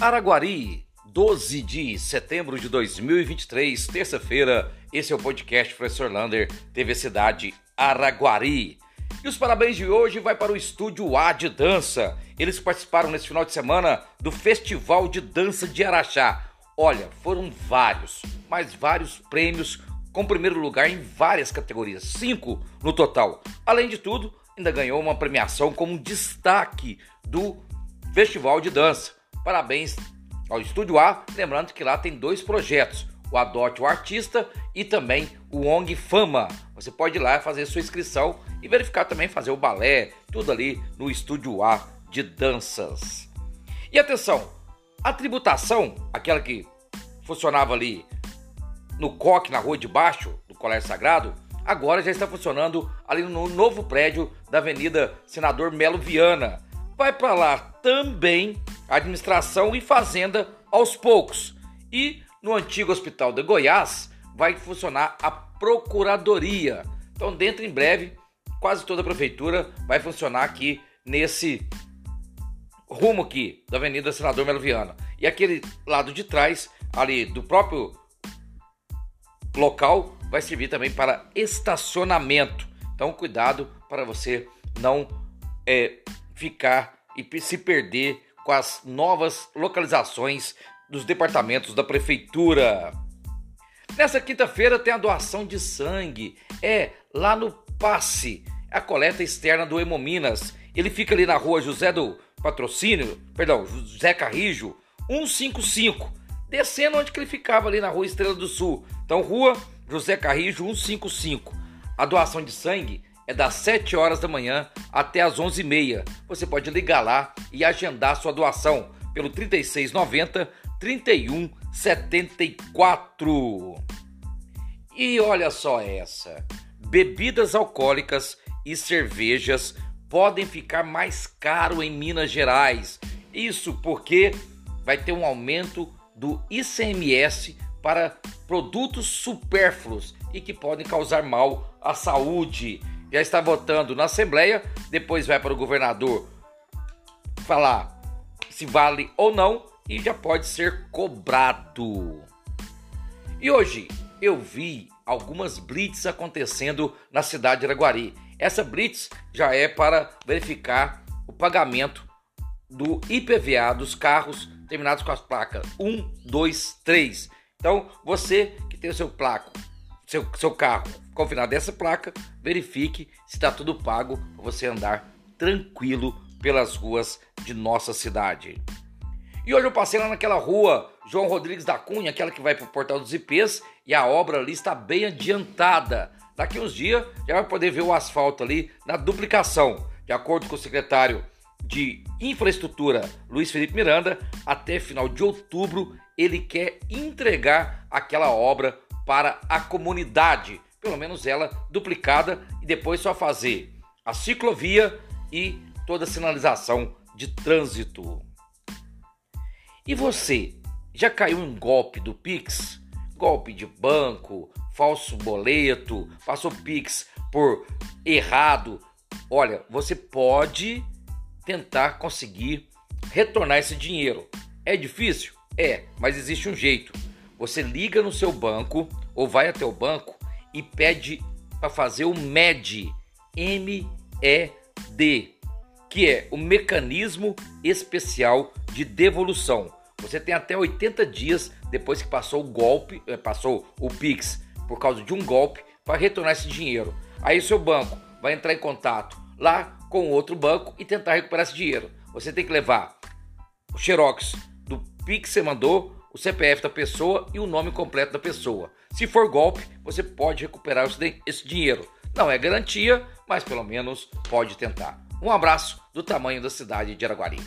Araguari, 12 de setembro de 2023, terça-feira. Esse é o podcast Professor Lander, TV Cidade Araguari. E os parabéns de hoje vai para o Estúdio A de Dança. Eles participaram nesse final de semana do Festival de Dança de Araxá. Olha, foram vários, mas vários prêmios com primeiro lugar em várias categorias, cinco no total. Além de tudo, ainda ganhou uma premiação como destaque do Festival de Dança. Parabéns ao Estúdio A, lembrando que lá tem dois projetos, o Adote o Artista e também o ONG Fama. Você pode ir lá fazer sua inscrição e verificar também fazer o balé, tudo ali no Estúdio A de danças. E atenção, a tributação, aquela que funcionava ali no coque, na rua de baixo do Colégio Sagrado, agora já está funcionando ali no novo prédio da Avenida Senador Melo Viana. Vai para lá também administração e fazenda aos poucos. E no antigo Hospital de Goiás vai funcionar a Procuradoria. Então, dentro em breve, quase toda a prefeitura vai funcionar aqui nesse rumo aqui da Avenida Senador Melo Viana. E aquele lado de trás, ali do próprio local, vai servir também para estacionamento. Então, cuidado para você não é, ficar e se perder com as novas localizações dos departamentos da prefeitura. Nessa quinta-feira tem a doação de sangue. É lá no Passe, a coleta externa do Hemominas. Ele fica ali na rua José do Patrocínio, perdão, José Carrijo, 155. Descendo onde ele ficava ali na rua Estrela do Sul. Então, rua José Carrijo, 155. A doação de sangue é das 7 horas da manhã até as 11h30. Você pode ligar lá e agendar sua doação pelo 3690 3174. E olha só essa: bebidas alcoólicas e cervejas podem ficar mais caro em Minas Gerais. Isso porque vai ter um aumento do ICMS para produtos supérfluos e que podem causar mal à saúde já está votando na Assembleia, depois vai para o governador falar se vale ou não e já pode ser cobrado. E hoje eu vi algumas blitz acontecendo na cidade de Araguari. Essa blitz já é para verificar o pagamento do IPVA dos carros terminados com as placas 1, 2, 3. Então, você que tem o seu placo, seu, seu carro confinado dessa placa, verifique se está tudo pago para você andar tranquilo pelas ruas de nossa cidade. E hoje eu passei lá naquela rua João Rodrigues da Cunha, aquela que vai para o Portal dos IPs, e a obra ali está bem adiantada. Daqui uns dias já vai poder ver o asfalto ali na duplicação. De acordo com o secretário de Infraestrutura, Luiz Felipe Miranda, até final de outubro ele quer entregar aquela obra para a comunidade, pelo menos ela duplicada e depois só fazer a ciclovia e toda a sinalização de trânsito. E você, já caiu em golpe do Pix? Golpe de banco, falso boleto, passou Pix por errado. Olha, você pode tentar conseguir retornar esse dinheiro. É difícil? É, mas existe um jeito. Você liga no seu banco ou vai até o banco e pede para fazer o MED, M-E-D, que é o mecanismo especial de devolução. Você tem até 80 dias depois que passou o golpe, eh, passou o Pix por causa de um golpe para retornar esse dinheiro. Aí seu banco vai entrar em contato lá com outro banco e tentar recuperar esse dinheiro. Você tem que levar o xerox do Pix que você mandou, o CPF da pessoa e o nome completo da pessoa. Se for golpe, você pode recuperar esse dinheiro. Não é garantia, mas pelo menos pode tentar. Um abraço do tamanho da cidade de Araguari.